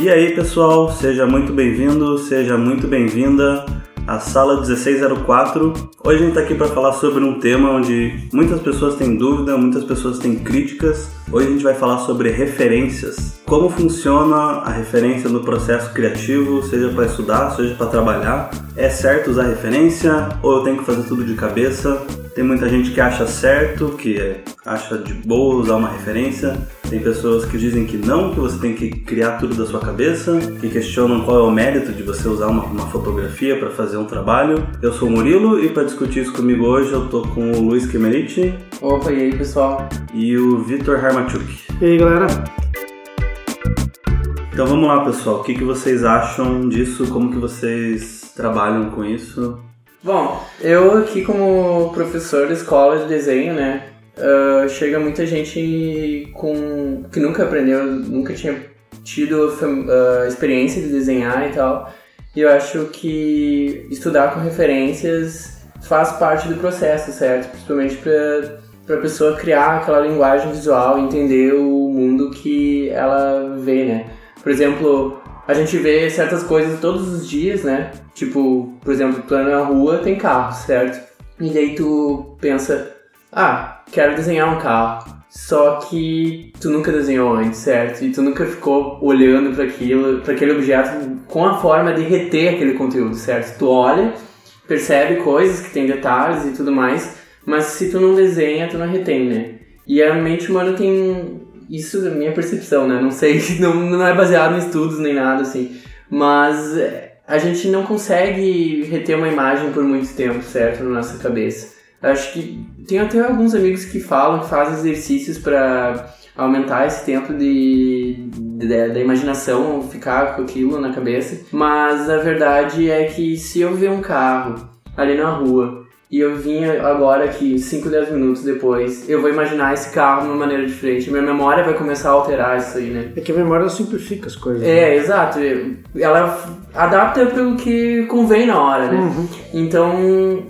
E aí, pessoal, seja muito bem-vindo, seja muito bem-vinda à sala 1604. Hoje a gente está aqui para falar sobre um tema onde muitas pessoas têm dúvida, muitas pessoas têm críticas. Hoje a gente vai falar sobre referências. Como funciona a referência no processo criativo, seja para estudar, seja para trabalhar. É certo usar referência ou eu tenho que fazer tudo de cabeça? Tem muita gente que acha certo, que acha de boa usar uma referência. Tem pessoas que dizem que não, que você tem que criar tudo da sua cabeça, que questionam qual é o mérito de você usar uma, uma fotografia para fazer um trabalho. Eu sou o Murilo e para discutir isso comigo hoje eu tô com o Luiz Kemeriti. Opa, e aí pessoal? E o Vitor Harmachuk. E aí galera? Então vamos lá pessoal, o que, que vocês acham disso? Como que vocês trabalham com isso? Bom, eu aqui como professor de escola de desenho, né, uh, chega muita gente com que nunca aprendeu, nunca tinha tido uh, experiência de desenhar e tal, e eu acho que estudar com referências faz parte do processo, certo? Principalmente para para a pessoa criar aquela linguagem visual, entender o mundo que ela vê, né? Por exemplo, a gente vê certas coisas todos os dias, né? Tipo, por exemplo, tu na rua, tem carro, certo? E daí tu pensa, ah, quero desenhar um carro. Só que tu nunca desenhou antes, certo? E tu nunca ficou olhando para aquilo, para aquele objeto com a forma de reter aquele conteúdo, certo? Tu olha, percebe coisas que tem detalhes e tudo mais, mas se tu não desenha, tu não retém, né? E a mente humana tem isso é minha percepção, né? Não sei, não, não é baseado em estudos nem nada assim. Mas é, a gente não consegue reter uma imagem por muito tempo, certo? Na nossa cabeça. Acho que tem até alguns amigos que falam, que fazem exercícios para aumentar esse tempo de, de, da imaginação, ficar com aquilo na cabeça. Mas a verdade é que se eu ver um carro ali na rua e eu vinha agora aqui, 5, 10 minutos depois, eu vou imaginar esse carro de uma maneira diferente. Minha memória vai começar a alterar isso aí, né? É que a memória simplifica as coisas. É, né? exato. Ela adapta pelo que convém na hora, né? Uhum. Então,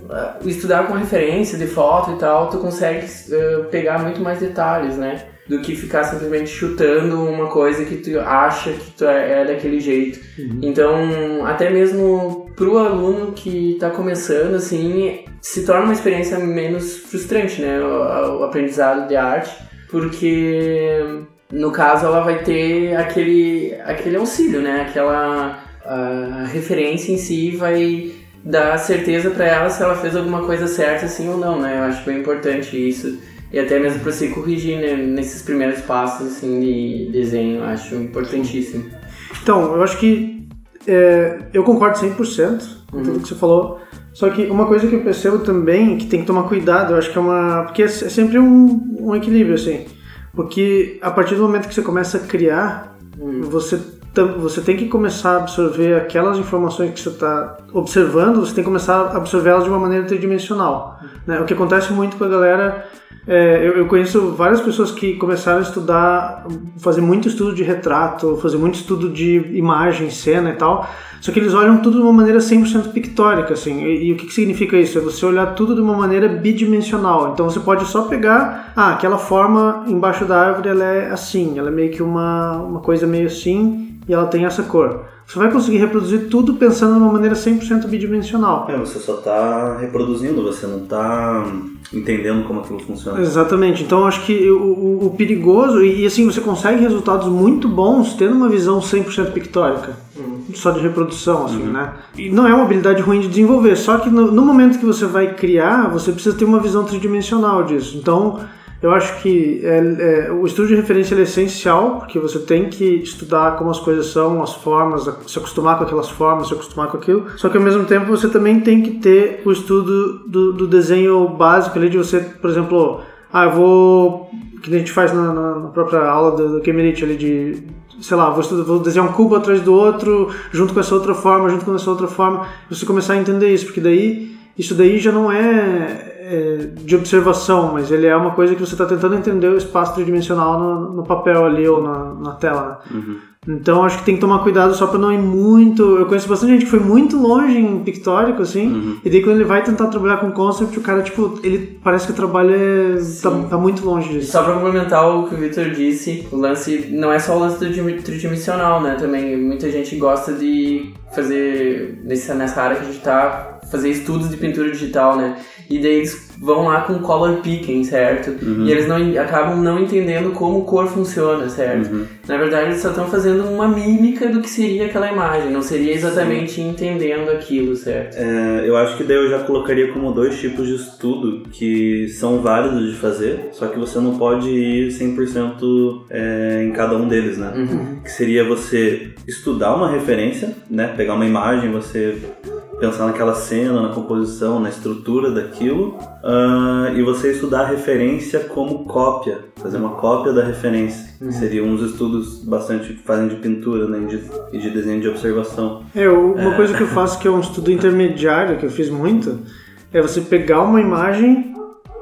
estudar com referência de foto e tal, tu consegue uh, pegar muito mais detalhes, né? Do que ficar simplesmente chutando uma coisa que tu acha que tu é, é daquele jeito. Uhum. Então, até mesmo pro aluno que está começando, assim, se torna uma experiência menos frustrante, né? O, o aprendizado de arte, porque no caso ela vai ter aquele, aquele auxílio, né? Aquela referência em si vai dar certeza para ela se ela fez alguma coisa certa, sim ou não, né? Eu acho bem importante isso e até mesmo para se corrigir né, nesses primeiros passos assim, de desenho, acho importantíssimo. Então, eu acho que é, eu concordo 100% com uhum. tudo que você falou. Só que uma coisa que eu percebo também que tem que tomar cuidado, eu acho que é uma. Porque é, é sempre um, um equilíbrio, assim. Porque a partir do momento que você começa a criar, uhum. você, você tem que começar a absorver aquelas informações que você está observando, você tem que começar a absorvê-las de uma maneira tridimensional. Uhum. Né? O que acontece muito com a galera é, eu, eu, conheço várias pessoas que começaram a estudar, fazer muito estudo de retrato, fazer muito estudo de imagem, cena e tal, só que eles olham tudo de uma maneira 100% pictórica, assim. E, e, o que, que significa isso? É você olhar tudo de uma maneira bidimensional. Então você pode só pegar, ah, aquela forma embaixo da árvore ela é assim, ela é meio que uma, uma coisa meio assim e ela tem essa cor. Você vai conseguir reproduzir tudo pensando de uma maneira 100% bidimensional. É, você só está reproduzindo, você não está entendendo como aquilo funciona. Exatamente. Então acho que o, o, perigoso, e, e, assim você consegue resultados muito bons tendo uma visão 100% pictórica, uhum. só de reprodução, assim, uhum. né? E não é uma habilidade ruim de desenvolver, só que no, no momento que você vai criar, você precisa ter uma visão tridimensional disso. Então eu acho que é, é, o estudo de referência é essencial, porque você tem que estudar como as coisas são, as formas, se acostumar com aquelas formas, se acostumar com aquilo. Só que ao mesmo tempo você também tem que ter o estudo do, do desenho básico ali, de você, por exemplo, ah, eu vou. que a gente faz na, na própria aula do, do Kemerich ali de sei lá, vou, estudar, vou, desenhar um cubo atrás do outro, junto com essa outra forma, junto com essa outra forma, você começar a entender isso, porque daí, isso daí já não é é, de observação, mas ele é uma coisa que você está tentando entender o espaço tridimensional no, no, papel ali ou na, na tela. Né? Uhum. Então acho que tem que tomar cuidado só pra não ir muito. Eu conheço bastante gente que foi muito longe em pictórico, assim, Uhum. e daí quando ele vai tentar trabalhar com concept, o cara, tipo, ele parece que o trabalho é, tá, tá muito longe disso. só pra complementar o que o Victor disse, o lance não é só o lance do dim- tridimensional, né? Também muita gente gosta de fazer, nessa, nessa área que a gente tá, fazer estudos de pintura digital, né? E daí eles vão lá com color picking, certo? Uhum. E eles não, acabam não entendendo como cor funciona, certo? Uhum. Na verdade, eles só estão fazendo uma mímica do que seria aquela imagem, não seria exatamente entendendo aquilo, certo? É, eu acho que daí eu já colocaria como dois tipos de estudo que são válidos de fazer, só que você não pode ir 100% é, em cada um deles, né? Uhum. Que seria você estudar uma referência, né? Pegar uma imagem, você pensar naquela cena, na composição, na estrutura daquilo, ah, e você estudar a referência como cópia, fazer uma cópia da referência. Que seriam uns estudos bastante que fazem de pintura, né? de- E de desenho de observação. É, uma coisa que eu faço que é um estudo intermediário, que eu fiz muito, é você pegar uma imagem,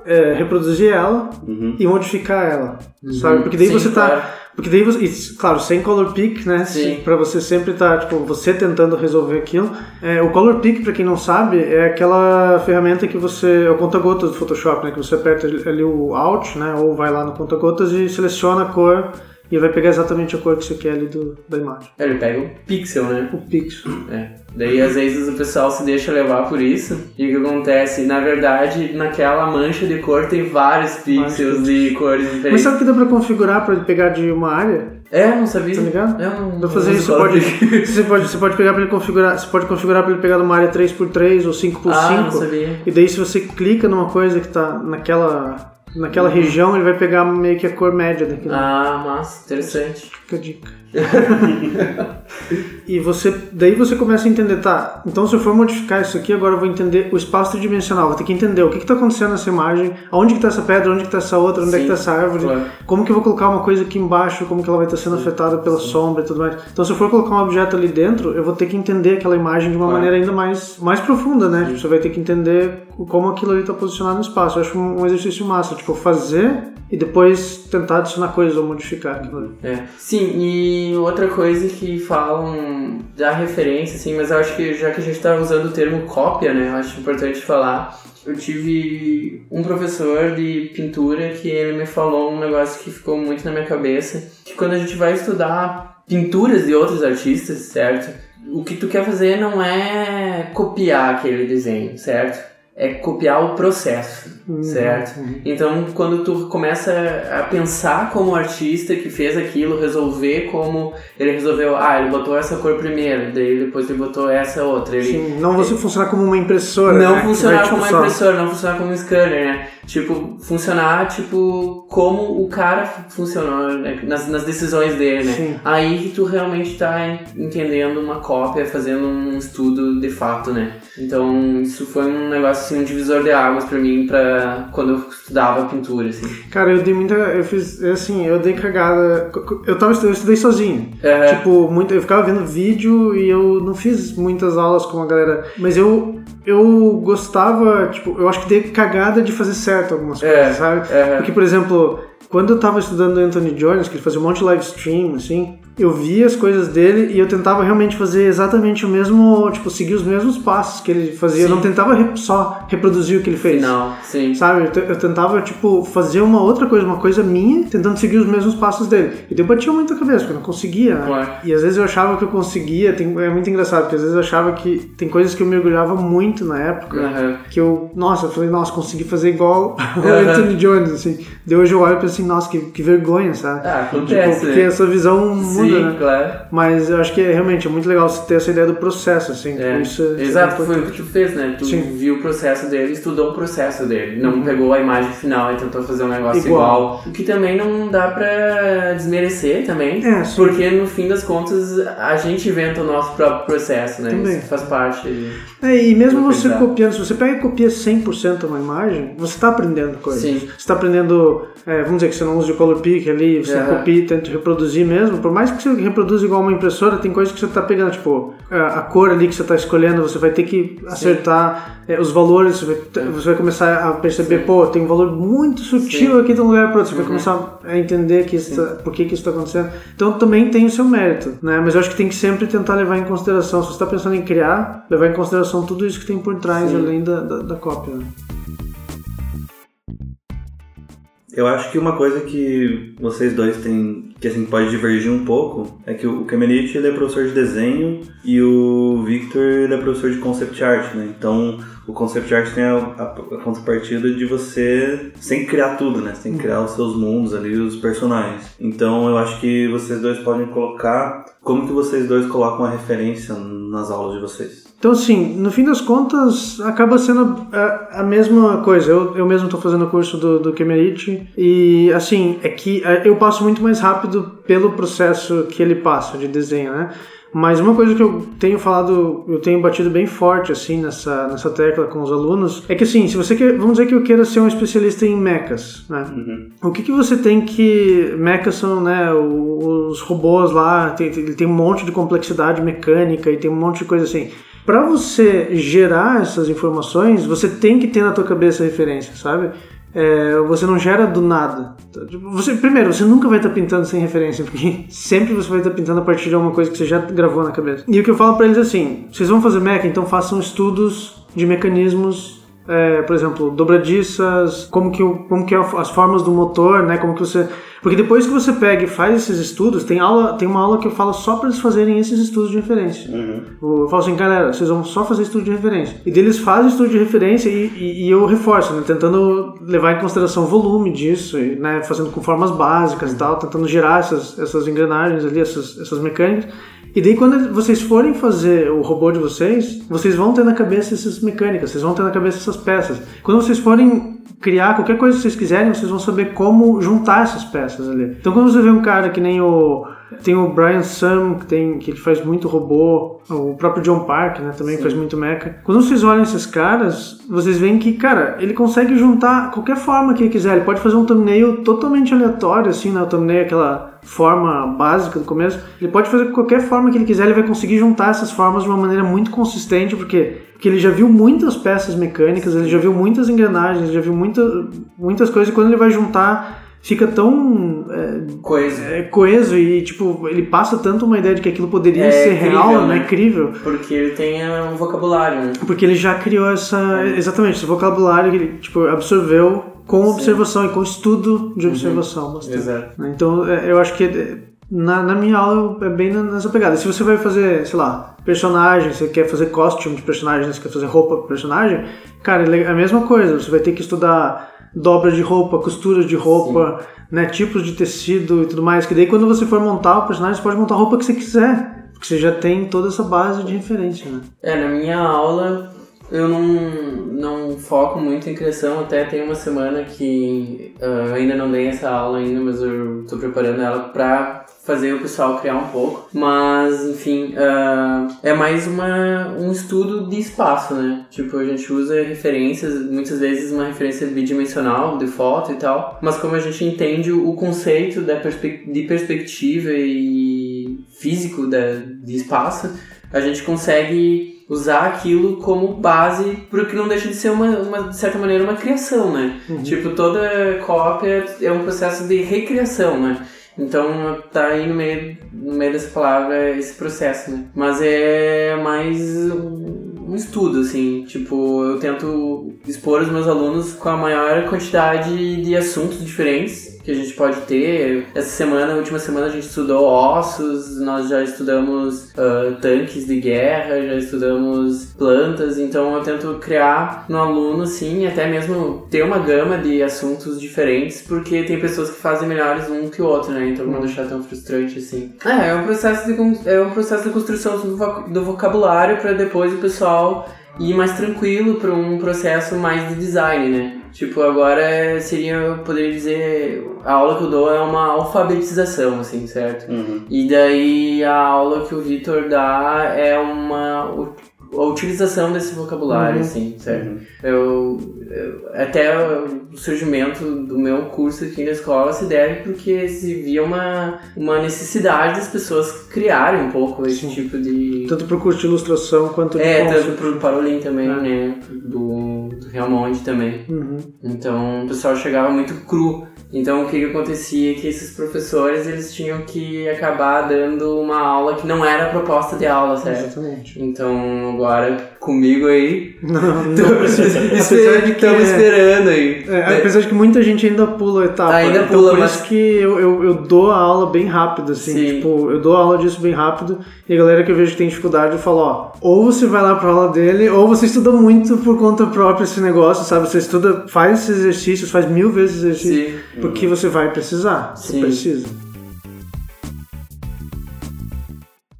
é, reproduzir ela Uhum. e modificar ela, sabe? Porque daí Sim, você tá... claro. Porque daí você, claro, sem color pick, né? Sim. Pra você sempre tá, tipo, você tentando resolver aquilo. É, o color pick, pra quem não sabe, é aquela ferramenta que você, é o conta-gotas do Photoshop, né? Que você aperta ali o Alt, né? Ou vai lá no conta-gotas e seleciona a cor e vai pegar exatamente a cor que você quer ali do, da imagem. Ele pega o pixel, né? O pixel. É. Daí às vezes o pessoal se deixa levar por isso. E o que acontece? Na verdade, naquela mancha de cor tem vários pixels de cores Mas diferentes. sabe que dá pra configurar pra ele pegar de uma área? É, eu não sabia. Tá ligado? Eu não, Pra fazer isso, color pode, você pode, você pode pegar para ele configurar, você pode configurar para ele pegar numa área 3x3 ou 5x5. Ah, não sabia. E daí se você clica numa coisa que tá naquela naquela região, ele vai pegar meio que a cor média daquilo. Ah, massa, interessante. Fica a dica. e você, daí você começa a entender, tá? Então se eu for modificar isso aqui, agora eu vou entender o espaço tridimensional, vou ter que entender o que está acontecendo nessa imagem, aonde que tá essa pedra, onde que tá essa outra, onde é que Sim, tá essa árvore, claro. como que eu vou colocar uma coisa aqui embaixo, como que ela vai estar sendo afetada pela sombra e tudo mais. Então se eu for colocar um objeto ali dentro, eu vou ter que entender aquela imagem de uma Claro. maneira ainda mais, mais profunda, né? Tipo, você vai ter que entender como aquilo ali está posicionado no espaço. Eu acho um um exercício massa, tipo, fazer e depois tentar adicionar coisas ou modificar aquilo ali. É. Sim, e outra coisa que falam da referência, assim, mas eu acho que já que a gente tá usando o termo cópia, né, eu acho importante falar. Eu tive um professor de pintura que ele me falou um negócio que ficou muito na minha cabeça, que quando a gente vai estudar pinturas de outros artistas, certo? O que tu quer fazer não é copiar aquele desenho, certo? É copiar o processo, certo? Então, quando tu começa a pensar como artista que fez aquilo, resolver como ele resolveu, ah, ele botou essa cor primeiro, daí depois ele botou essa outra. Ele, Sim, não você funcionar como uma impressora. não né? Funcionar tipo, como uma impressora, não funcionar como um scanner, né? Tipo, funcionar, tipo, como o cara funcionou né? nas, nas decisões dele, né? Sim. Aí que tu realmente tá entendendo uma cópia, fazendo um estudo de fato, né? Então, isso foi um negócio, assim, um divisor de águas pra mim, pra quando eu estudava pintura, assim. Cara, eu dei muita. Eu fiz. Assim, eu dei cagada. Eu, tava, eu estudei sozinho. É. Tipo, muito, eu ficava vendo vídeo e eu não fiz muitas aulas com a galera. Mas eu. Eu gostava, tipo, eu acho que dei cagada de fazer certo algumas É, coisas, sabe? é. Porque, por exemplo, quando eu tava estudando o Anthony Jones, que ele fazia um monte de live stream, assim, eu via as coisas dele e eu tentava realmente fazer exatamente o mesmo, tipo, seguir os mesmos passos que ele fazia. Eu Sim. não tentava re- só reproduzir o que ele fez. Final, sim. Sabe, eu, eu tentava, tipo, fazer uma outra coisa, uma coisa minha, tentando seguir os mesmos passos dele. E daí eu batia muito a cabeça, porque eu não conseguia, né? Claro. E às vezes eu achava que eu conseguia, tem- é muito engraçado, porque às vezes eu achava que tem coisas que eu mergulhava muito na época, Aham. que eu, nossa, eu falei, nossa, consegui fazer igual o Aham. Anthony Jones, assim. Daí hoje eu olho e penso assim, nossa, que, que vergonha, sabe? Ah, Tipo, acontece, porque né? essa visão muda, Sim, né? claro. Mas eu acho que é realmente é muito legal você ter essa ideia do processo, assim. É, Isso, é Exato, foi o que tu fez, né? Tu Sim. viu o processo dele, estudou o processo dele. Não pegou a imagem final e tentou fazer um negócio Igual. igual. O que também não dá pra desmerecer também. É. Porque no fim das contas a gente inventa o nosso próprio processo, né? Também. Isso faz parte. de- É, e mesmo você pensar. copiando, se você pega e copia 100% uma imagem, você está aprendendo coisas. Sim. Você está aprendendo, é, vamos dizer que você não usa o color pick ali, você Aham. copia e tenta reproduzir mesmo, por mais mais que você reproduza igual uma impressora, tem coisas que você tá pegando, tipo, a, a cor ali que você tá escolhendo, você vai ter que acertar é, os valores, você vai, você vai começar a perceber, pô, tem um valor muito sutil Sim. aqui de um lugar para outro, você vai Uhum. começar a entender que isso tá- por que, que isso está acontecendo. Então também tem o seu mérito, né? Mas eu acho que tem que sempre tentar levar em consideração, se você está pensando em criar, levar em consideração tudo isso que tem por trás, Sim. além da, da, da cópia. Né? Eu acho que uma coisa que vocês dois têm, que assim, pode divergir um pouco, é que o Kemenich ele é professor de desenho e o Victor ele é professor de concept art, né? Então o concept art tem a, a, a contrapartida de você sem criar tudo, né? Que criar os seus mundos ali, os personagens. Então eu acho que vocês dois podem colocar como que vocês dois colocam a referência nas aulas de vocês. Então, assim, no fim das contas, acaba sendo a, a mesma coisa. Eu, eu mesmo estou fazendo o curso do, do Kemerich e, assim, é que é, eu passo muito mais rápido pelo processo que ele passa de desenho, né? Mas uma coisa que eu tenho falado, eu tenho batido bem forte, assim, nessa, nessa tecla com os alunos, é que, assim, se você quer, vamos dizer que eu queira ser um especialista em mechas, né? O que, que você tem que. Mechas são, né, os robôs lá, tem, tem, tem um monte de complexidade mecânica e tem um monte de coisa assim. Para você gerar essas informações, você tem que ter na tua cabeça referência, sabe? É, você não gera do nada. Tipo, Você, primeiro, você nunca vai estar pintando sem referência, porque sempre você vai estar pintando a partir de alguma coisa que você já gravou na cabeça. E o que eu falo para eles é assim: vocês vão fazer mecha, então façam estudos de mecanismos é, por exemplo, dobradiças, como que, como que é as formas do motor, né? Como que você. Porque depois que você pega e faz esses estudos, tem aula, tem uma aula que eu falo só para eles fazerem esses estudos de referência. Eu falo assim, galera, vocês vão só fazer estudo de referência. E deles fazem estudo de referência e, e- e eu reforço, né? Tentando levar em consideração o volume disso, e, né? Fazendo com formas básicas e tal, tentando gerar essas, essas engrenagens ali, essas, essas mecânicas. E daí quando vocês forem fazer o robô de vocês, vocês vão ter na cabeça essas mecânicas, vocês vão ter na cabeça essas peças. Quando vocês forem criar qualquer coisa que vocês quiserem, vocês vão saber como juntar essas peças ali. Então quando você vê um cara que nem o tem o Brian Sam, que tem que ele faz muito robô, o próprio John Park, né, também faz muito mecha. Quando vocês olham esses caras, vocês veem que, cara, ele consegue juntar qualquer forma que ele quiser. Ele pode fazer um thumbnail totalmente aleatório assim, né, o thumbnail aquela forma básica do começo. Ele pode fazer qualquer forma que ele quiser, ele vai conseguir juntar essas formas de uma maneira muito consistente, porque porque ele já viu muitas peças mecânicas, ele já viu muitas engrenagens, ele já viu muita, muitas coisas e quando ele vai juntar fica tão é, Coisa. é, coeso e tipo ele passa tanto uma ideia de que aquilo poderia É ser crível, real, né? né? Crível. Porque ele tem é, um vocabulário, né? Porque ele já criou essa. Exatamente, esse vocabulário que ele tipo, absorveu com observação e com estudo de observação bastante. Exato. né? Então é, eu acho que é, na, na minha aula é bem nessa pegada. Se você vai fazer, sei lá, personagem, você quer fazer costume de personagem, você quer fazer roupa pro personagem, cara, é a mesma coisa. Você vai ter que estudar dobra de roupa, costura de roupa, né, tipos de tecido e tudo mais. Que daí quando você for montar o personagem, você pode montar a roupa que você quiser. Porque você já tem toda essa base de referência, né? É, na minha aula eu não, não foco muito em criação, até tem uma semana que eu ainda não dei essa aula ainda, mas eu tô preparando ela pra fazer o pessoal criar um pouco. Mas, enfim, ah, é mais uma, um estudo de espaço, né? Tipo, a gente usa referências, muitas vezes uma referência bidimensional, de foto e tal, mas como a gente entende o conceito da perspe de perspectiva e físico da, de espaço, a gente consegue usar aquilo como base pro que não deixa de ser uma, uma de certa maneira uma criação, né? Tipo, toda cópia é um processo de recriação, né? Então tá aí no meio, no meio dessa palavra esse processo, né? Mas é mais um, um estudo, assim. Tipo, eu tento expor os meus alunos com a maior quantidade de assuntos diferentes que a gente pode ter. Essa semana, última semana, a gente estudou ossos, nós já estudamos ah, tanques de guerra, já estudamos plantas, então eu tento criar no aluno, assim, até mesmo ter uma gama de assuntos diferentes, porque tem pessoas que fazem melhores um que o outro, né? Então não deixar tão frustrante assim. É, é um processo de, é um processo de construção do vocabulário para depois o pessoal ir mais tranquilo para um processo mais de design, né? Tipo, agora seria, eu poderia dizer, a aula que eu dou é uma alfabetização, assim, certo? Uhum. E daí a aula que o Vitor dá é uma a utilização desse vocabulário, Uhum. assim, certo? Eu, eu- até o surgimento do meu curso aqui na escola se deve porque se via uma, uma necessidade das pessoas criarem um pouco esse Sim. tipo de... Tanto pro curso de ilustração quanto de É, conceito. tanto pro Parolin também, É. né? Do, do Realmonte também. Uhum. Então o pessoal chegava muito cru. Então o que, que acontecia é que esses professores eles tinham que acabar dando uma aula que não era a proposta de aula, certo? Exatamente. Então agora comigo aí. Não, não precisa. Apesar de que, Estamos esperando aí. é, apesar de que muita gente ainda pula a etapa. Ainda então pula, por mas- isso que eu, eu, eu dou a aula bem rápido, assim. Sim. Tipo, eu dou a aula disso bem rápido. E a galera que eu vejo que tem dificuldade, eu falo, ó, ou você vai lá pra aula dele, ou você estuda muito por conta própria esse negócio, sabe? Você estuda, faz esses exercícios, faz mil vezes exercício. Sim. Porque você vai precisar. Você Sim. precisa.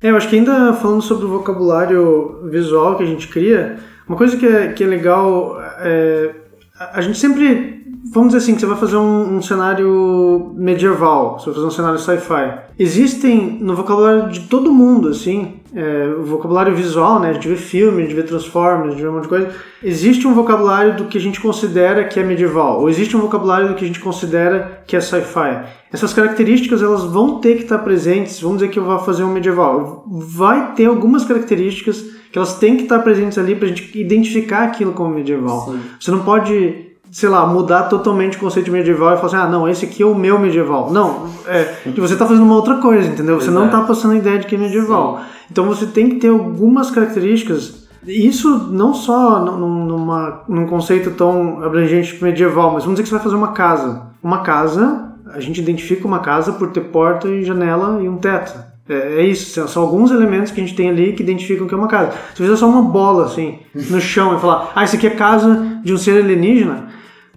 É, eu acho que ainda falando sobre o vocabulário visual que a gente cria, uma coisa que é, que é legal é. A gente sempre. Vamos dizer assim, que você vai fazer um, um cenário medieval, você vai fazer um cenário sci-fi. Existem no vocabulário de todo mundo, assim, é, o vocabulário visual, né? A gente vê filme, a gente vê Transformers, a gente vê um monte de coisa. Existe um vocabulário do que a gente considera que é medieval, ou existe um vocabulário do que a gente considera que é sci-fi. Essas características elas vão ter que estar presentes. Vamos dizer que eu vou fazer um medieval, vai ter algumas características que elas têm que estar presentes ali para a gente identificar aquilo como medieval. Sim. Você não pode, sei lá, mudar totalmente o conceito de medieval e falar assim, ah, não, esse aqui é o meu medieval. Não, é que você está fazendo uma outra coisa, entendeu? Você não Exato. está passando a ideia de que é medieval. Então você tem que ter algumas características. Isso não só num, numa, num conceito tão abrangente tipo medieval, mas vamos dizer que você vai fazer uma casa. Uma casa, a gente identifica uma casa por ter porta e janela e um teto. É, é isso, são, alguns elementos que a gente tem ali que identificam que é uma casa. Se fizer só uma bola assim no chão e falar, ah, isso aqui é casa de um ser alienígena,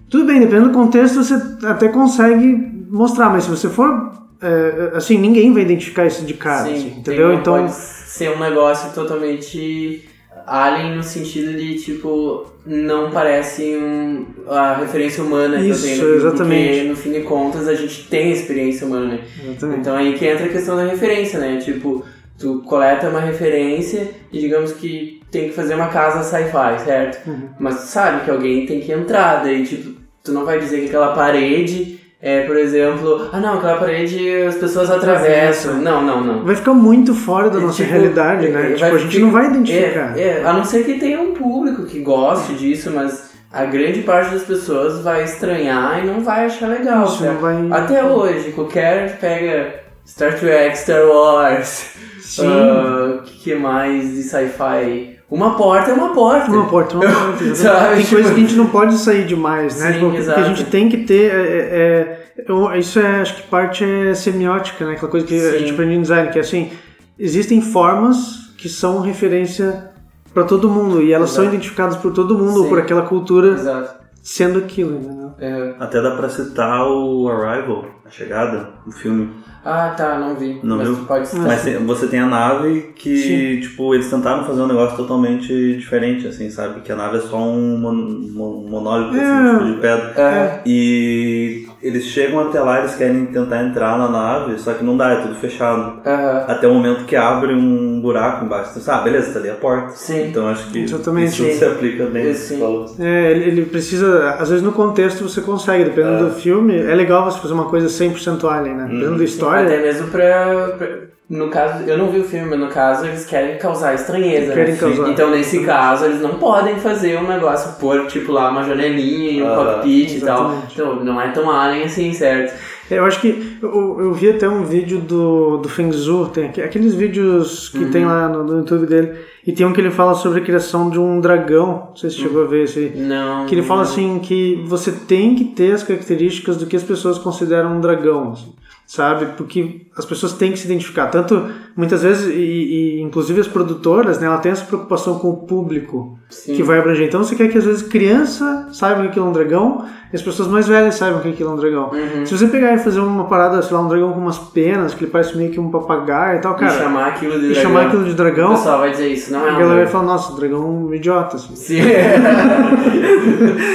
tudo bem, dependendo do contexto você até consegue mostrar, mas se você for é, assim, ninguém vai identificar isso de cara, Sim, assim, entendeu? Então, pode ser um negócio totalmente alien no sentido de tipo não parece um, a referência humana que Isso, eu tenho exatamente. porque no fim de contas a gente tem a experiência humana né? exatamente. então aí que entra a questão da referência né tipo tu coleta uma referência e digamos que tem que fazer uma casa sci-fi certo Uhum. mas tu sabe que alguém tem que entrar daí tipo tu não vai dizer que aquela parede é, por exemplo, ah não, aquela parede as pessoas atravessam. Não, não, não. vai ficar muito fora da É, nossa tipo, realidade, é, né? vai tipo, a gente ficar- não vai identificar. É, é, a não ser que tenha um público que goste disso, mas a grande parte das pessoas vai estranhar e não vai achar legal. Isso, não vai... Até hoje, qualquer pega Star Trek, Star Wars, Sim. o que, que mais de sci-fi? Uma porta é uma porta. Uma porta, uma porta. Sabe, Tem coisas que a gente não pode sair demais, né? Sim, Tipo, o que a exato. gente tem que ter é, é- eu- isso é, acho que parte é semiótica, né? Aquela coisa que a Sim. gente aprende em design, que é assim, existem formas que são referência para todo mundo e elas são Exato. identificadas por todo mundo, Sim. por aquela cultura Exato. sendo aquilo, entendeu? É. Até dá pra citar o Arrival, a chegada, o filme. Ah, tá, não vi. Não mas viu? pode citar. Mas você tem a nave que, Sim. tipo, eles tentaram fazer um negócio totalmente diferente, assim, sabe? Que a nave é só um, mon- mon- monólito, É. assim, tipo, de pedra. É. E eles chegam até lá, eles querem tentar entrar na nave, só que não dá, é tudo fechado. Aham. Até o momento que abre um buraco embaixo. Então, ah, beleza, tá ali a porta. Sim. Então acho que Exatamente. isso Sim. se aplica bem. Sim. É, ele, precisa, às vezes no contexto você consegue, dependendo É. do filme, é legal você fazer uma coisa 100% alien, né? Da Até história, mesmo pra, pra- No caso, eu não vi o filme, mas no caso eles querem causar estranheza. Querem né? causar. Então nesse caso eles não podem fazer um negócio, pôr tipo lá uma janelinha e um Ah, cockpit e tal. Então não é tão alien assim, certo? É, Eu acho que eu, eu vi até um vídeo do, do Feng Zhu, tem aqu- aqueles vídeos que tem lá no, no YouTube dele, e tem um que ele fala sobre a criação de um dragão, não sei se chegou a ver esse. Aí, Não. que ele fala assim que você tem que ter as características do que as pessoas consideram um dragão, assim, sabe? Porque as pessoas têm que se identificar, tanto muitas vezes, e, e inclusive as produtoras, né, ela tem essa preocupação com o público Sim. que vai abranger. Então você quer que às vezes criança saiba que aquilo é um dragão e as pessoas mais velhas saibam que aquilo é um dragão. Uhum. Se você pegar e fazer uma parada, sei lá, um dragão com umas penas, que ele parece meio que um papagaio e tal, E cara, chamar aquilo de e dragão. chamar aquilo de O dragão, pessoal vai dizer isso, não é a galera vai falar, nossa, dragão é um idiota. assim. Sim.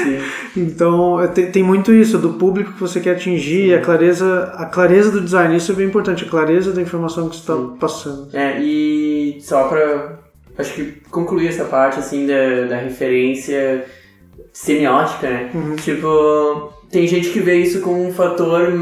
Sim. Então é, tem, tem muito isso do público que você quer atingir, a clareza, a clareza do design, isso é bem importante, a clareza da informação que você está passando. É, e só pra acho que concluir essa parte, assim, da, da referência semiótica, né? Uhum. Tipo, tem gente que vê isso como um fator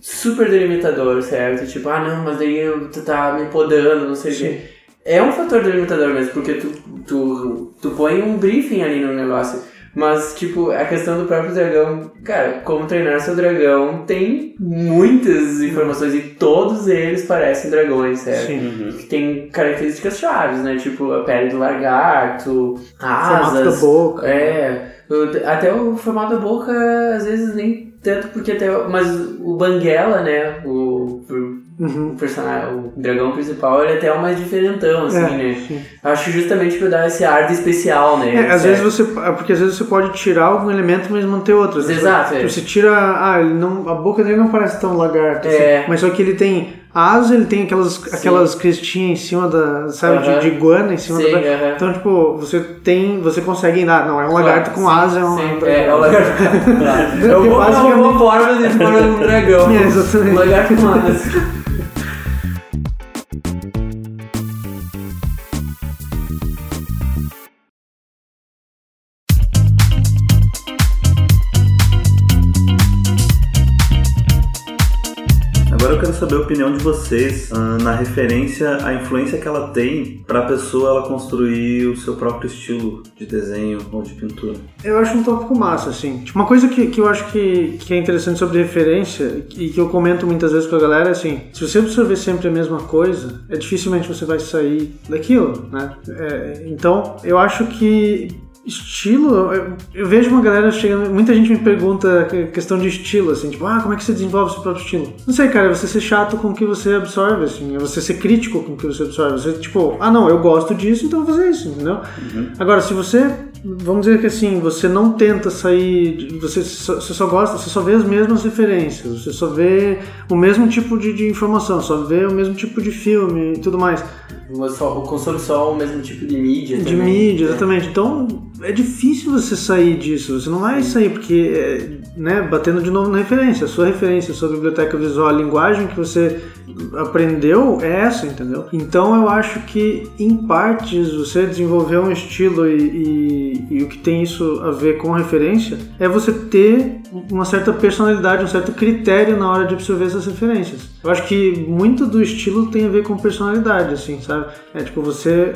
super delimitador, certo? Tipo, ah, não, mas daí tu tá me podando, não sei o quê. É um fator delimitador mesmo, porque tu, tu, tu põe um briefing ali no negócio. Mas, tipo, a questão do próprio dragão, cara, como treinar seu dragão tem muitas informações e todos eles parecem dragões, certo? Sim. Uhum. Que tem características chaves, né? Tipo, a pele do lagarto, Formato asas. da boca. É, até o formato da boca, às vezes nem tanto, porque até. Mas o Banguela, né? O, Uhum. o personagem, o dragão principal, ele é até o mais diferentão, assim, É, né? sim. Acho justamente pra dar esse ar de especial, né? É, às vezes você. é Porque às vezes você pode tirar algum elemento, mas manter outro. Exato, é. Você tira. Ah, ele não, a boca dele não parece tão lagarto. É. assim, mas só que ele tem asa, ele tem aquelas, aquelas crestinhas em cima da. Sabe, de, de iguana em cima Sim, da. Então, tipo, você tem. Você consegue. Ah, não, é um lagarto com asa, é um. Sim, um é, é o lagarto. é Porque uma, basicamente- forma de um dragão. É, exatamente. Um lagarto com asas. Opinião de vocês ah, na referência à influência que ela tem para a pessoa ela construir o seu próprio estilo de desenho ou de pintura. Eu acho um tópico massa, assim. Tipo, uma coisa que, que eu acho que, que é interessante sobre referência e que eu comento muitas vezes com a galera é assim: se você absorver sempre a mesma coisa, é dificilmente você vai sair daquilo, né? É, então, eu acho que estilo, eu, eu vejo uma galera chegando, muita gente me pergunta que- questão de estilo, assim, tipo, ah, como é que você desenvolve seu próprio estilo? Não sei, cara, é você ser chato com o que você absorve, assim, é você ser crítico com o que você absorve. Você, tipo, ah, não, eu gosto disso, então vou fazer isso, entendeu? Agora, se você, vamos dizer que assim, você não tenta sair, você só, você só gosta, você só vê as mesmas referências, você só vê o mesmo tipo de, de informação, só vê o mesmo tipo de filme e tudo mais. Mas só- consome só o mesmo tipo de mídia De também. mídia, exatamente. Então é difícil você sair disso. Você não vai sair porque, é, né, batendo de novo na referência. A sua referência, a sua biblioteca visual, a linguagem que você aprendeu é essa, entendeu? Então eu acho que, em partes, você desenvolver um estilo e, e- e o que tem isso a ver com referência é você ter uma certa personalidade, um certo critério na hora de absorver essas referências. Eu acho que muito do estilo tem a ver com personalidade, assim, sabe? É tipo você,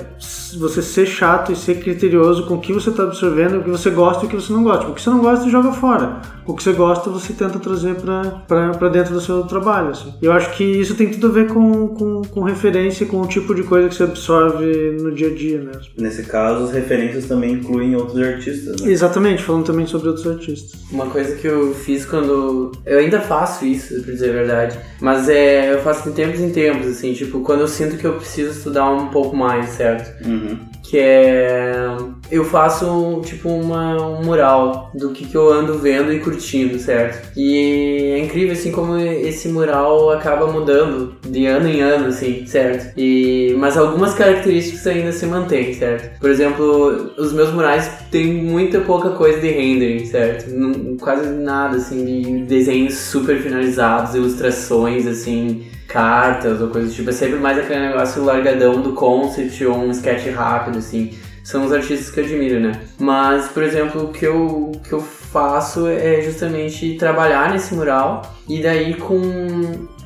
você ser chato e ser criterioso com o que você está absorvendo, o que você gosta e o que você não gosta. Tipo, O que você não gosta, joga fora. O que você gosta, você tenta trazer para dentro do seu trabalho, assim. Eu acho que isso tem tudo a ver com, com, com referência, com o tipo de coisa que você absorve no dia a dia mesmo. Nesse caso, as referências também incluem outros artistas, né? Exatamente, falando também sobre outros artistas. Uma coisa que eu fiz quando. Eu ainda faço isso, pra dizer a verdade. Mas é. Eu faço de tempos em tempos, assim, tipo, quando eu sinto que eu preciso estudar um pouco mais, certo? Uhum. Que é. Eu faço, tipo, uma, um mural do que, que eu ando vendo e curtindo, certo? E é incrível, assim, como esse mural acaba mudando de ano em ano, assim, certo? E, mas algumas características ainda se mantêm, certo? Por exemplo, os meus murais têm muita pouca coisa de rendering, certo? Não, quase nada, assim, de desenhos super finalizados, ilustrações, assim, cartas ou coisas do tipo. É sempre mais aquele negócio largadão do concept ou um sketch rápido, assim. São os artistas que eu admiro, né? Mas, por exemplo, o que eu, que eu faço é justamente trabalhar nesse mural e daí com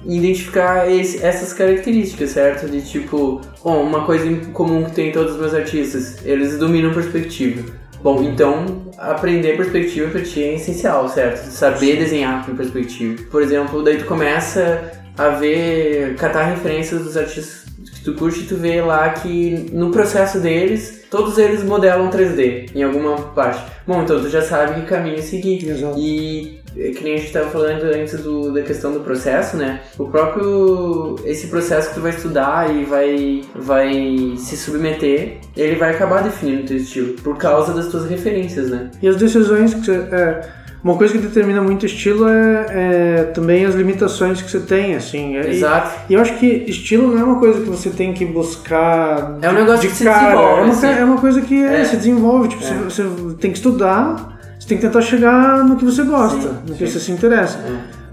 identificar esse- essas características, certo? De tipo, bom, uma coisa em comum que tem todos os meus artistas, eles dominam perspectiva. Bom, então aprender perspectiva pra ti é essencial, certo? Saber desenhar com perspectiva. Por exemplo, daí tu começa a ver, catar referências dos artistas que tu curte e tu vê lá que no processo deles, todos eles modelam 3D em alguma parte. Bom, então tu já sabe que caminho seguir. Exato. E é que nem a gente estava falando antes do, da questão do processo, né? O próprio esse processo que tu vai estudar e vai vai se submeter, ele vai acabar definindo o teu estilo por causa das tuas referências, né? E as decisões que. É, uma coisa que determina muito estilo é, é também as limitações que você tem, assim. E- Exato. E eu acho que estilo não é uma coisa que você tem que buscar. É um negócio de que se cara. desenvolve, É uma, assim. é uma coisa que é, É. se desenvolve. Tipo, É. você, você tem que estudar, você tem que tentar chegar no que você gosta, Sim, no que sim. você se interessa.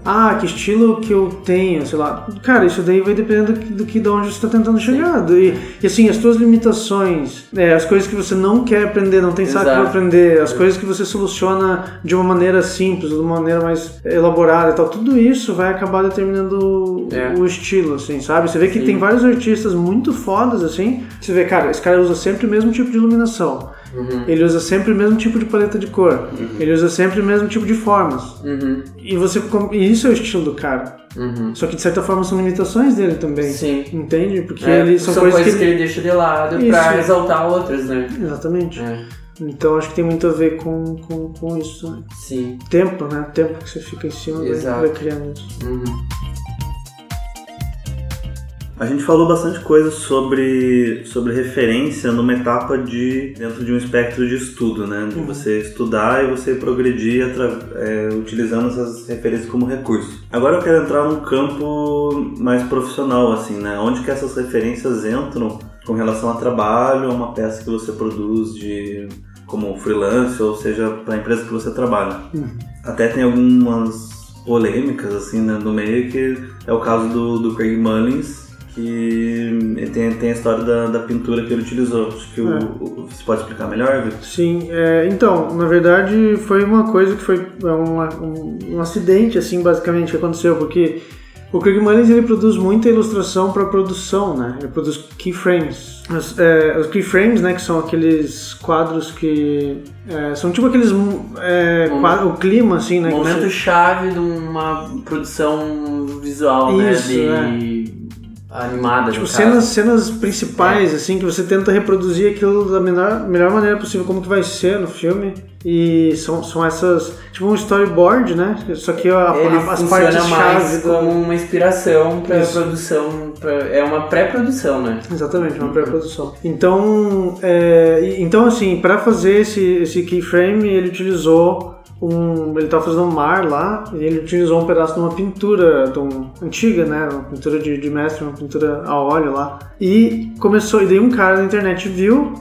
É. ah, que estilo que eu tenho, sei lá. Cara, isso daí vai depender do, que- de onde você está tentando chegar. E, e assim, as tuas limitações, é, as coisas que você não quer aprender, não tem saco para aprender, as coisas que você soluciona de uma maneira simples, de uma maneira mais elaborada e tal, tudo isso vai acabar determinando É. o estilo, assim, sabe? Você vê que Sim. tem vários artistas muito fodas, assim, você vê, cara, esse cara usa sempre o mesmo tipo de iluminação. Uhum. Ele usa sempre o mesmo tipo de paleta de cor. Ele usa sempre o mesmo tipo de formas. Uhum. E você e isso é o estilo do cara. Uhum. Só que de certa forma são limitações dele também. Sim. Entende? Porque É, eles são, são coisas, coisas que, que ele deixa de lado Isso. pra exaltar outras, né? Exatamente. É. Então acho que tem muito a ver com, com, com isso. Né? Sim. Tempo, né? Tempo que você fica em cima vai, Exato. vai criando isso. Uhum. A gente falou bastante coisa sobre, sobre referência numa etapa de dentro de um espectro de estudo, né? De você estudar e você progredir é, utilizando essas referências como recurso. Agora eu quero entrar num campo mais profissional, assim, né? Onde que essas referências entram com relação a trabalho, a uma peça que você produz de como freelance, ou seja, para a empresa que você trabalha. Até tem algumas polêmicas assim né, no meio que é o caso do, do Craig Mullins que tem, tem a história da, da pintura que ele utilizou acho que o- É. o- você pode explicar melhor Vitor? Sim, é, então, na verdade foi uma coisa que foi é, uma- um, um acidente, assim, basicamente, que aconteceu, porque o Craig Mullins ele produz muita ilustração para produção, né? Ele produz keyframes. Os, é, os keyframes, né, que são aqueles quadros que é, são tipo aqueles é, Um- quadro- o clima, assim, né? que Momento você- de uma produção visual, Isso, né? De animada. Tipo, cenas, cenas principais, assim, que você tenta reproduzir aquilo da melhor, melhor maneira possível, como que vai ser no filme. E são, são essas, tipo um storyboard, né? Só que a, Ele a- as partes mais do... como uma inspiração para Isso. produção. pra- é uma pré-produção, né? Exatamente, uma pré-produção. Então, é, então assim, para fazer esse, esse keyframe, ele utilizou um. Ele tava fazendo um mar lá, e ele utilizou um pedaço de uma pintura de um- antiga, né? Uma pintura de, de mestre, uma pintura a óleo lá. E começou, e daí um cara na internet viu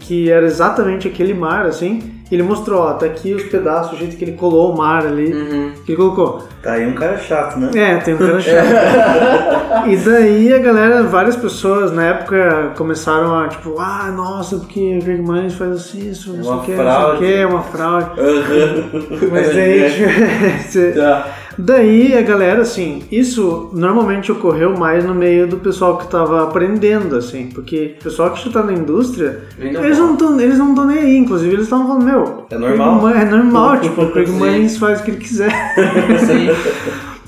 que era exatamente aquele mar, assim. E ele mostrou, ó, tá aqui os pedaços, o jeito que ele colou o mar ali, Uhum. que ele colocou. tá aí um cara chato né É, tem um cara chato. e daí a galera, várias pessoas na época começaram a tipo, ah, nossa, porque o Greg Mullins faz assim, isso, não sei Uma o que, não sei o que, é uma fraude. Aham. Mas daí, você- Tá. Daí a galera, assim, isso normalmente ocorreu mais no meio do pessoal que tava aprendendo, assim, porque o pessoal que já tá na indústria, Ainda eles bom. não estão eles não tão nem aí, inclusive eles estavam falando, meu, É normal. É normal, tipo, o Craig. Mullins faz o que ele quiser. Sim.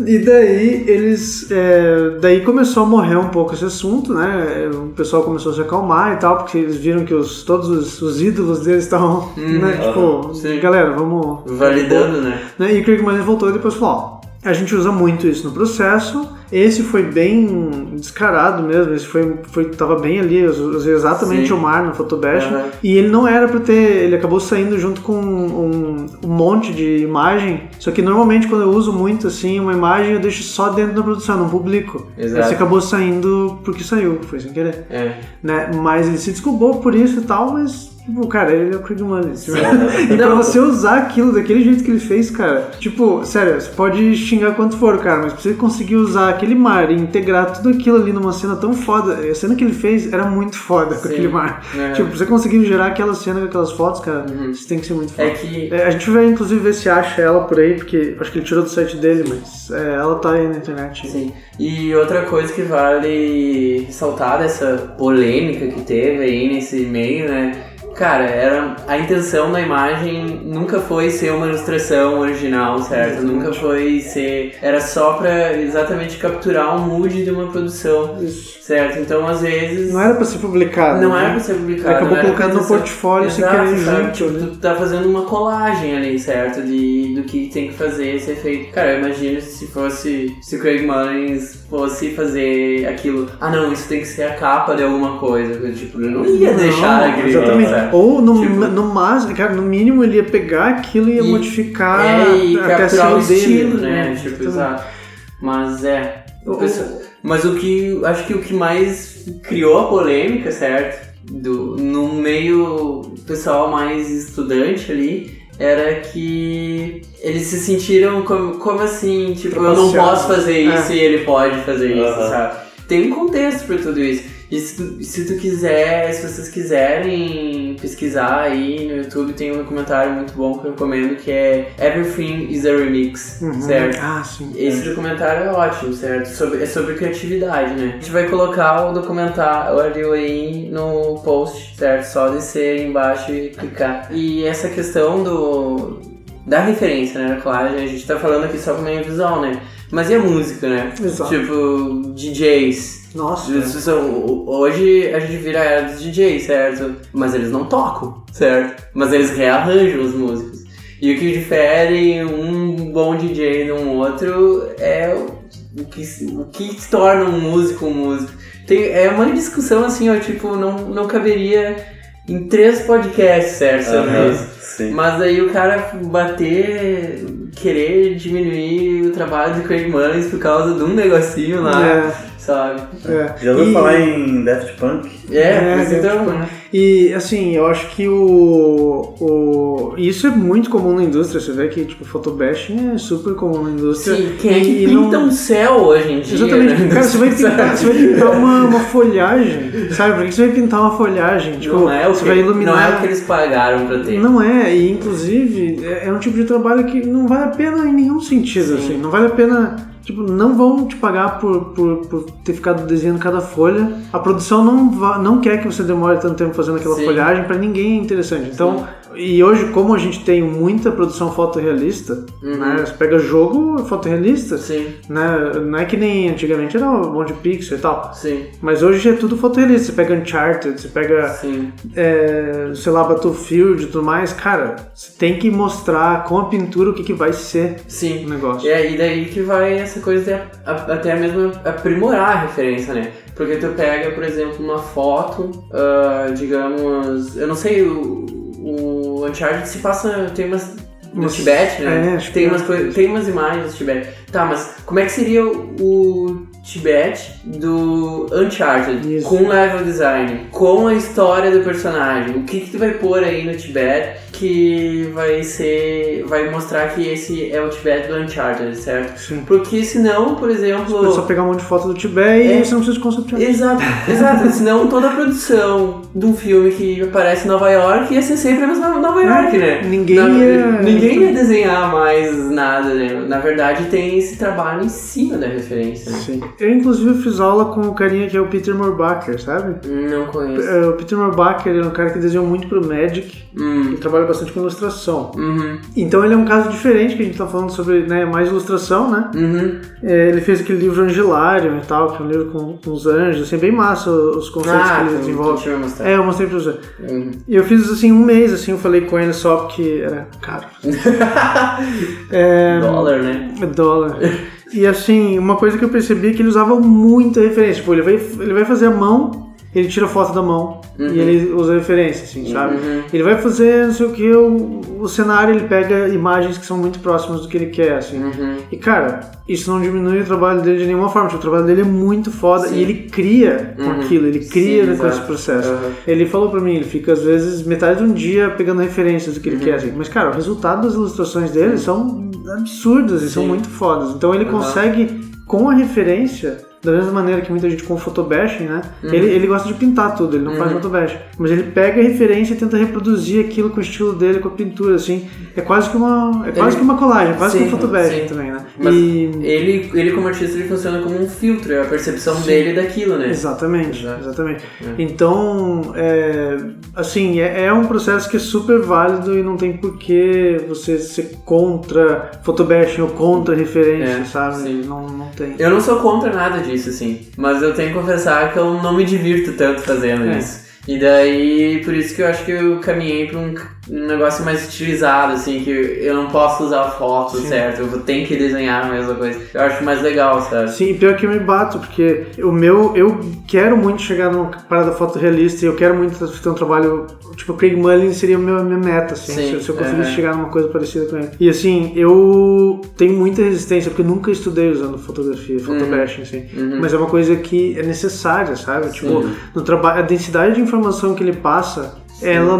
E daí eles. é, daí começou a morrer um pouco esse assunto, né? O pessoal começou a se acalmar e tal, porque eles viram que os, todos os, os ídolos deles estavam. né, tipo, sim. galera, vamos. Validando, né? Né? E o Craig Mullins voltou e depois falou: ó, a gente usa muito isso no processo. Esse foi bem descarado mesmo, esse foi, foi tava bem ali, eu usei exatamente Sim. o mar no Photobash. Aham. E ele não era pra ter, ele acabou saindo junto com um, um monte de imagem. Só que normalmente quando eu uso muito assim uma imagem eu deixo só dentro da produção, não publico. Exato. Esse acabou saindo porque saiu, foi sem querer. É. Né? Mas ele se desculpou por isso e tal, mas tipo, cara, ele é o Mullins. tipo. E pra você usar aquilo daquele jeito que ele fez, cara, tipo, sério, você pode xingar quanto for, cara, mas pra você conseguir usar aquele mar e integrar tudo aquilo ali numa cena tão foda, a cena que ele fez era muito foda com Sim. aquele mar. É. Tipo, pra você conseguir gerar aquela cena com aquelas fotos, cara, você tem que ser muito foda. É que. É, a gente vai inclusive ver se acha ela por aí, porque acho que ele tirou do site dele, mas é, ela tá aí na internet. Sim. E outra coisa que vale ressaltar dessa polêmica que teve aí nesse meio, né? Cara, era a intenção da imagem nunca foi ser uma ilustração original, certo? Nunca foi ser. Era só pra exatamente capturar o mood de uma produção, Isso. certo? Então, às vezes. Não era pra ser publicado. Não né? era pra ser publicado. Acabou colocando no portfólio sem Exato, querer sabe? junto, Tipo, né? tu tá fazendo uma colagem ali, certo? De, do que tem que fazer, ser feito. Cara, eu imagino se fosse. Se o Craig Mullins fosse fazer aquilo. Ah, não, isso tem que ser a capa de alguma coisa. Tipo, eu não ia deixar Não, aquele Exatamente. Ou no, Tipo- no máximo, cara, no mínimo ele ia pegar aquilo e ia E- modificar É, e até capturar o ser dele, estilo, né? Tipo, exato. Mas é. o Mas o que. Acho que o que mais criou a polêmica, certo? Do, no meio pessoal mais estudante ali. era que eles se sentiram como, como assim, tipo, eu não posso fazer É. isso e ele pode fazer isso, Aham. sabe? Tem um contexto pra tudo isso. E se tu, se tu quiser, se vocês quiserem pesquisar aí no YouTube, tem um documentário muito bom que eu recomendo que é Everything is a Remix, Uhum. certo? Ah, sim. Esse documentário é ótimo, certo? Sobre, é sobre criatividade, né? A gente vai colocar o documentário aí no post, certo? Só descer embaixo e clicar. E essa questão do da referência, né? Claro, a gente tá falando aqui só como meio visual, né? Mas e a música, né? Exato. Tipo, DJs. Nossa. Eles são- Hoje a gente vira a era dos DJs, certo? Mas eles não tocam, certo? Mas eles rearranjam as músicas. E o que difere um bom DJ de um outro é o que, o que torna um músico um músico. Tem, é uma discussão assim, ó, tipo, não, não caberia em três podcasts, certo? sobre isso. Sim. Mas aí o cara bater, querer diminuir o trabalho do Craig Mullins por causa de um negocinho lá, É, sabe? é. Já ouviu E- falar em Daft Punk? É, mas é, então, né? E assim, eu acho que o, o. Isso é muito comum na indústria. Você vê que tipo, photobashing é super comum na indústria. Sim, quem é que pinta não- um céu hoje em dia? Exatamente. né? Cara, você vai pintar, você vai pintar uma, uma folhagem. Sabe? Por que você vai pintar uma folhagem? Tipo, não, é o você que, vai iluminar. não é o que eles pagaram pra ter. Não é, e inclusive é é um tipo de trabalho que não vale a pena em nenhum sentido, Sim. assim. Não vale a pena. Tipo, não vão te pagar por, por, por ter ficado desenhando cada folha. A produção não, não quer que você demore tanto tempo fazendo aquela Sim. folhagem, pra ninguém é interessante. Então, e hoje, como a gente tem muita produção fotorrealista, Uhum. né? Você pega jogo fotorrealista, Sim, né? Não é que nem antigamente era um monte de pixel e tal. sim, Mas hoje é tudo fotorrealista. Você pega Uncharted, você pega sim. é, sei lá, Battlefield e tudo mais, cara, você tem que mostrar com a pintura o que, que vai ser Sim. o negócio. E é aí daí que vai essa coisa de a- a- até mesmo aprimorar a referência, né? Porque tu pega, por exemplo, uma foto, ah, digamos, eu não sei, o, o Uncharted se passa, tem umas no Umas- Tibete, né? é, tem, que umas é. coi- tem umas imagens do Tibete. Tá, mas como é que seria o, o Tibete do Uncharted? Isso. Com level design, com a história do personagem. O que que tu vai pôr aí no Tibete que vai ser... vai mostrar que esse é o Tibete do Uncharted, certo? Sim. Porque senão, por exemplo... É só pegar um monte de foto do Tibete É. e você não precisa de concept art. Exato, exato. Senão toda a produção de um filme que aparece em Nova York ia ser sempre a mesma Nova York, né? Ninguém Na- ia- ninguém ia desenhar mais nada, né? Na verdade tem esse trabalho em cima da referência. né? Sim. Eu, inclusive, fiz aula com o carinha que é o Peter Morbacher, sabe? Não conheço. É, O Peter Morbacher ele é um cara que desenhou muito pro Magic. Hum. Ele trabalha bastante com ilustração. Uhum. Então ele é um caso diferente, que a gente tá falando sobre né, mais ilustração, né? Uhum. É, ele fez aquele livro Angelarium e tal, que é um livro com, com os anjos, assim, bem massa os conceitos Ah, que ele desenvolve. mostrado. É, eu mostrei pra você. Uhum. E eu fiz assim um mês, assim, eu falei com ele só porque era caro. é, Dólar, né? dólar. E assim, uma coisa que eu percebi é que ele usava muita referência. Tipo, ele vai, ele vai fazer a mão, ele tira foto da mão e ele usa referência, assim, sabe? Uhum. Ele vai fazer, não sei o que, o, o cenário, ele pega imagens que são muito próximas do que ele quer, assim. Uhum. E cara, isso não diminui o trabalho dele de nenhuma forma. tipo, O trabalho dele é muito foda Sim. e ele cria com Uhum. aquilo, ele cria Sim, com esse processo. Uhum. Ele falou pra mim, ele fica às vezes metade de um dia pegando referências do que ele Uhum. quer, assim. Mas cara, o resultado das ilustrações dele são absurdas e são muito fodas. Então ele Uhum. consegue, com a referência. Da mesma maneira que muita gente com photobashing, né? Uhum. Ele, ele gosta de pintar tudo, ele não faz photobashing. Mas ele pega a referência e tenta reproduzir aquilo com o estilo dele, com a pintura, assim. É quase que uma, é quase Ele- que uma colagem, é quase que Sim, um photobashing sim. também, né? Mas E... ele, ele, como artista, ele funciona como um filtro, é a percepção Sim. dele daquilo, né? Exatamente, Exato. exatamente. É. Então, é, assim, é, é um processo que é super válido e não tem por que você ser contra photobashing ou contra referência, É, sabe? Não, não tem. Eu não sou contra nada disso, assim. Mas eu tenho que confessar que eu não me divirto tanto fazendo É. isso. E daí, por isso que eu acho que eu caminhei pra um, um negócio mais estilizado, assim, que eu não posso usar foto, Sim. certo? Eu ter que desenhar a mesma coisa. Eu acho mais legal, sabe? Sim, pior que eu me bato, porque o meu, eu quero muito chegar numa parada fotorrealista e eu quero muito ter um trabalho, tipo, Craig Mullin seria a minha, minha meta, assim, Sim, se, se eu conseguisse é. chegar numa coisa parecida com ele. E assim, eu tenho muita resistência, porque eu nunca estudei usando fotografia, photobashing, assim, Uhum. mas é uma coisa que é necessária, sabe? Tipo, no trabalho, a densidade de informação que ele passa ela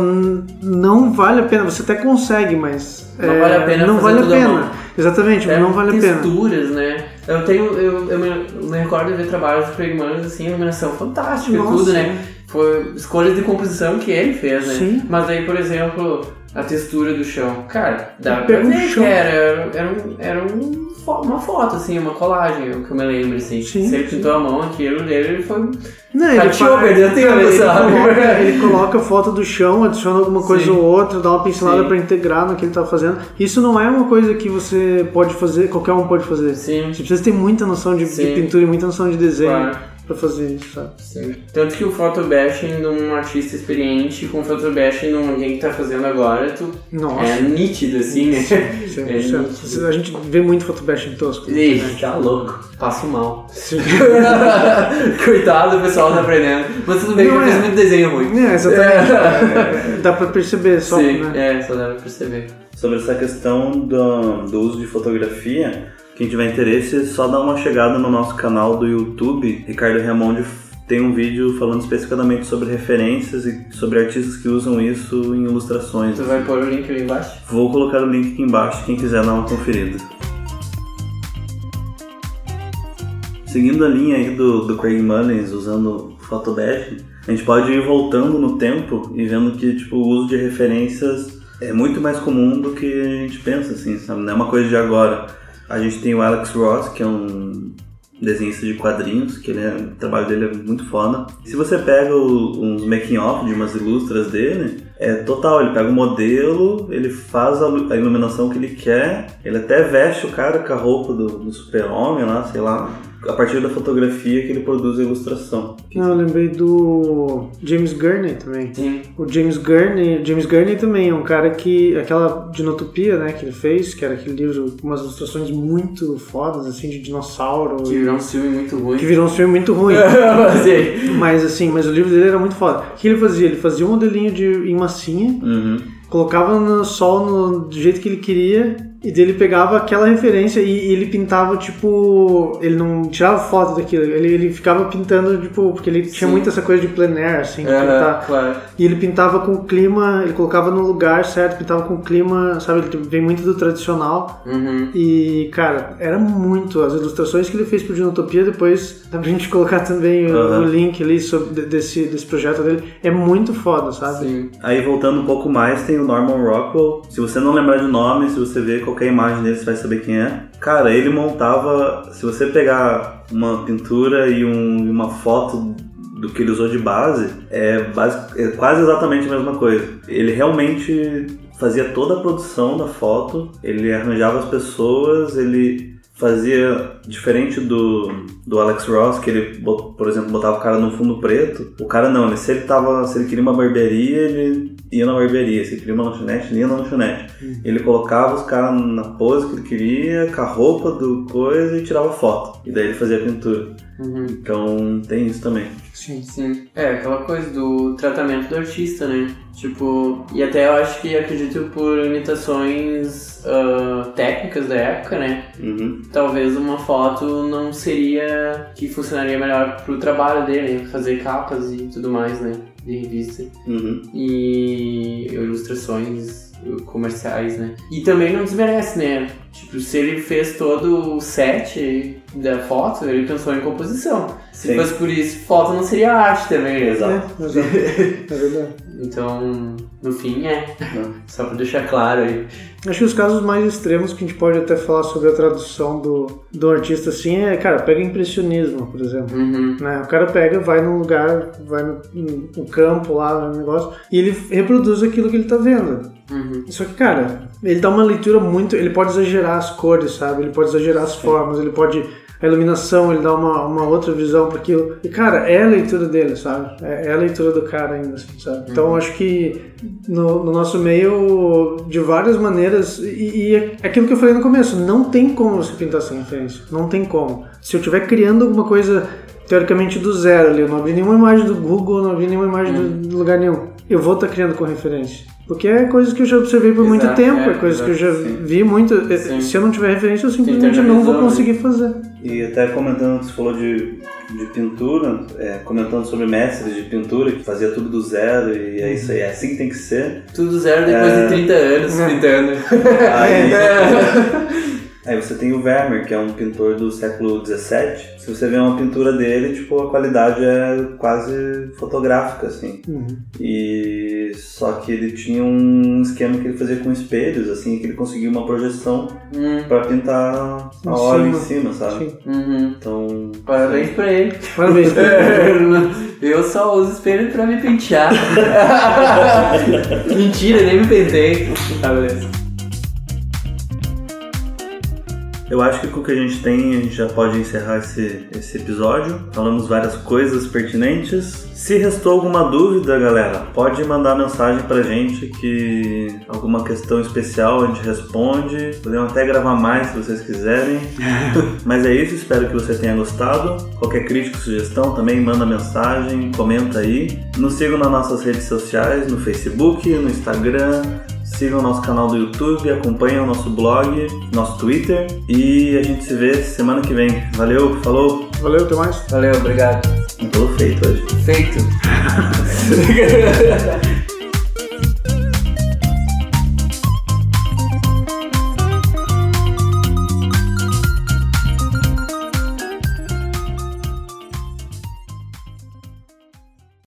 não vale a pena. Você até consegue, mas Não é, vale a pena não fazer vale a pena. Exatamente, É, não vale a pena. texturas, né? Eu tenho, eu, eu me, me recordo de ver trabalhos do Craig Mann, assim, iluminação fantástica, Nossa. tudo, né? Foi escolhas de composição que ele fez, né? Sim. Mas aí, por exemplo, a textura do chão. Cara, dá pra um ver chão. que era, era, um, era um, uma foto, assim, uma colagem, o que eu me lembro, assim. Sim, Se ele pintou a mão, aquilo dele, ele foi... Não, ele, fa- perdeu tempo, ele, sabe? coloca, ele coloca a foto do chão, adiciona alguma coisa Sim. ou outra, dá uma pincelada pra integrar no que ele tá fazendo. Isso não é uma coisa que você pode fazer, qualquer um pode fazer. Sim, Você precisa ter muita noção de, de pintura e muita noção de desenho claro. Pra fazer isso, sabe? Sim. Tanto que o photobashing de um artista experiente com o photobashing de um alguém que tá fazendo agora, tu Nossa. é nítido, assim, né? 100%. É nítido. a gente vê muito photobashing tosco. Ixi, tá louco. Passo mal. Sim. Coitado, o pessoal tá aprendendo. Mas tudo bem que Não eu fiz é. muito desenho ruim. É, exatamente. É, Dá pra perceber só, Sim, né? é, só dá pra perceber. Sobre essa questão do, do uso de fotografia, quem tiver interesse, só dá uma chegada no nosso canal do YouTube. Ricardo Remondi tem um vídeo falando especificamente sobre referências e sobre artistas que usam isso em ilustrações. Tu vai pôr o link ali embaixo? Vou colocar o link aqui embaixo, quem quiser dar uma conferida. Seguindo a linha aí do, do Craig Mullins usando Photobash, a gente pode ir voltando no tempo e vendo que tipo, o uso de referências é muito mais comum do que a gente pensa, assim, sabe? Não é uma coisa de agora. A gente tem o Alex Ross, que é um desenhista de quadrinhos, que ele é, o trabalho dele é muito foda. Se você pega o- uns making-off de umas ilustras dele, é total, ele pega o modelo, ele faz a, a iluminação que ele quer, ele até veste o cara com a roupa do, do super-homem lá, sei lá, a partir da fotografia que ele produz a ilustração. Não, eu lembrei do James Gurney também. Sim. O James Gurney, James Gurney também é um cara que aquela dinotopia, né, que ele fez, que era aquele livro com umas ilustrações muito fodas assim de dinossauro, Que virou um filme muito ruim. que virou um filme muito ruim. Mas assim, mas o livro dele era muito foda. O que ele fazia? Ele fazia um modelinho de em massinha, Uhum. colocava no sol no, do jeito que ele queria e dele pegava aquela referência e, ele pintava tipo ele não tirava foto daquilo ele, ele ficava pintando tipo porque ele tinha Sim. muito essa coisa de plein air assim de Aham, pintar claro. e ele pintava com o clima ele colocava no lugar certo pintava com o clima sabe ele vem muito do tradicional Uhum. e cara era muito as ilustrações que ele fez pro Dinotopia depois dá pra gente colocar também o, o link ali sobre, de- desse, desse projeto dele é muito foda sabe Sim. Aí voltando um pouco mais, tem o Norman Rockwell. Se você não lembrar de nome, se você ver qualquer imagem dele, você vai saber quem é. Cara, ele montava. Se você pegar uma pintura e um- uma foto do que ele usou de base, é, basi- é quase exatamente a mesma coisa. Ele realmente fazia toda a produção da foto, ele arranjava as pessoas, ele fazia diferente do, do Alex Ross, que ele, por exemplo, botava o cara no fundo preto. O cara não, ele, se ele tava, se ele queria uma barbearia, ele ia na barbearia. Se ele queria uma lanchonete, ele ia na lanchonete. Ele colocava os caras na pose que ele queria, com a roupa do coisa e tirava foto. E daí ele fazia a pintura. Uhum. Então tem isso também. sim Sim. É, aquela coisa do tratamento do artista, né? Tipo, e até eu acho que acredito por limitações ah, técnicas da época, né? Uhum. Talvez uma foto não seria que funcionaria melhor pro trabalho dele, fazer capas e tudo mais, né? De revista. Uhum. E ilustrações comerciais, né? E também não desmerece, né? Tipo, se ele fez todo o set da foto, ele pensou em composição. Se Sim. fosse por isso, foto não seria arte também, né? Exato. É, exato. é verdade. Então, no fim, é. Não. Só pra deixar claro aí. Acho que os casos mais extremos que a gente pode até falar sobre a tradução do, do artista assim é, cara, pega impressionismo, por exemplo. Uhum. Né? O cara pega, vai num lugar, vai no, no campo lá, no negócio, e ele reproduz aquilo que ele tá vendo. Uhum. Só que, cara, ele dá uma leitura muito. Ele pode exagerar as cores, sabe? Ele pode exagerar as formas, ele pode. A iluminação, ele dá uma, uma outra visão para aquilo. E, cara, é a leitura dele, sabe? É, é a leitura do cara ainda, assim, sabe? Então, acho que no, no nosso meio, de várias maneiras, e, e é aquilo que eu falei no começo, não tem como você pintar sem referência. Não tem como. Se eu estiver criando alguma coisa, teoricamente, do zero ali, eu não abri nenhuma imagem do Google, não abri nenhuma imagem do, do lugar nenhum. Eu vou estar criando com referência. Porque é coisas que eu já observei por muito Exato, tempo, é, é, coisas que eu já sim. vi muito. É, Sim. Se eu não tiver referência, eu simplesmente não vou internalizou, conseguir fazer. E até comentando que você falou de, de pintura, é, comentando sobre mestres de pintura que fazia tudo do zero e é isso aí, é assim que tem que ser. Tudo zero depois É. de 30 anos É. pintando. Aí, É. aí você tem o Vermeer, que é um pintor do século XVII. Se você vê uma pintura dele, tipo, a qualidade é quase fotográfica, assim. Uhum. E só que ele tinha um esquema que ele fazia com espelhos, assim, que ele conseguia uma projeção Hum, pra pintar a Em hora em cima. cima, sabe? Sim. uhum. Então. Parabéns pra ele. Parabéns. Eu só uso espelho pra me pentear. Mentira, nem me pentei. Tá, beleza. Eu acho que com o que a gente tem, a gente já pode encerrar esse, esse episódio. Falamos várias coisas pertinentes. Se restou alguma dúvida, galera, pode mandar mensagem pra gente que alguma questão especial a gente responde. Podemos até gravar mais se vocês quiserem. Mas é isso, espero que você tenha gostado. Qualquer crítica, sugestão também manda mensagem, comenta aí. Nos sigam nas nossas redes sociais, no Facebook, no Instagram, Sigam o nosso canal do YouTube, acompanhem o nosso blog, nosso Twitter e a gente se vê semana que vem. Valeu, falou, Valeu, até mais. Valeu, obrigado. falou feito hoje. Feito.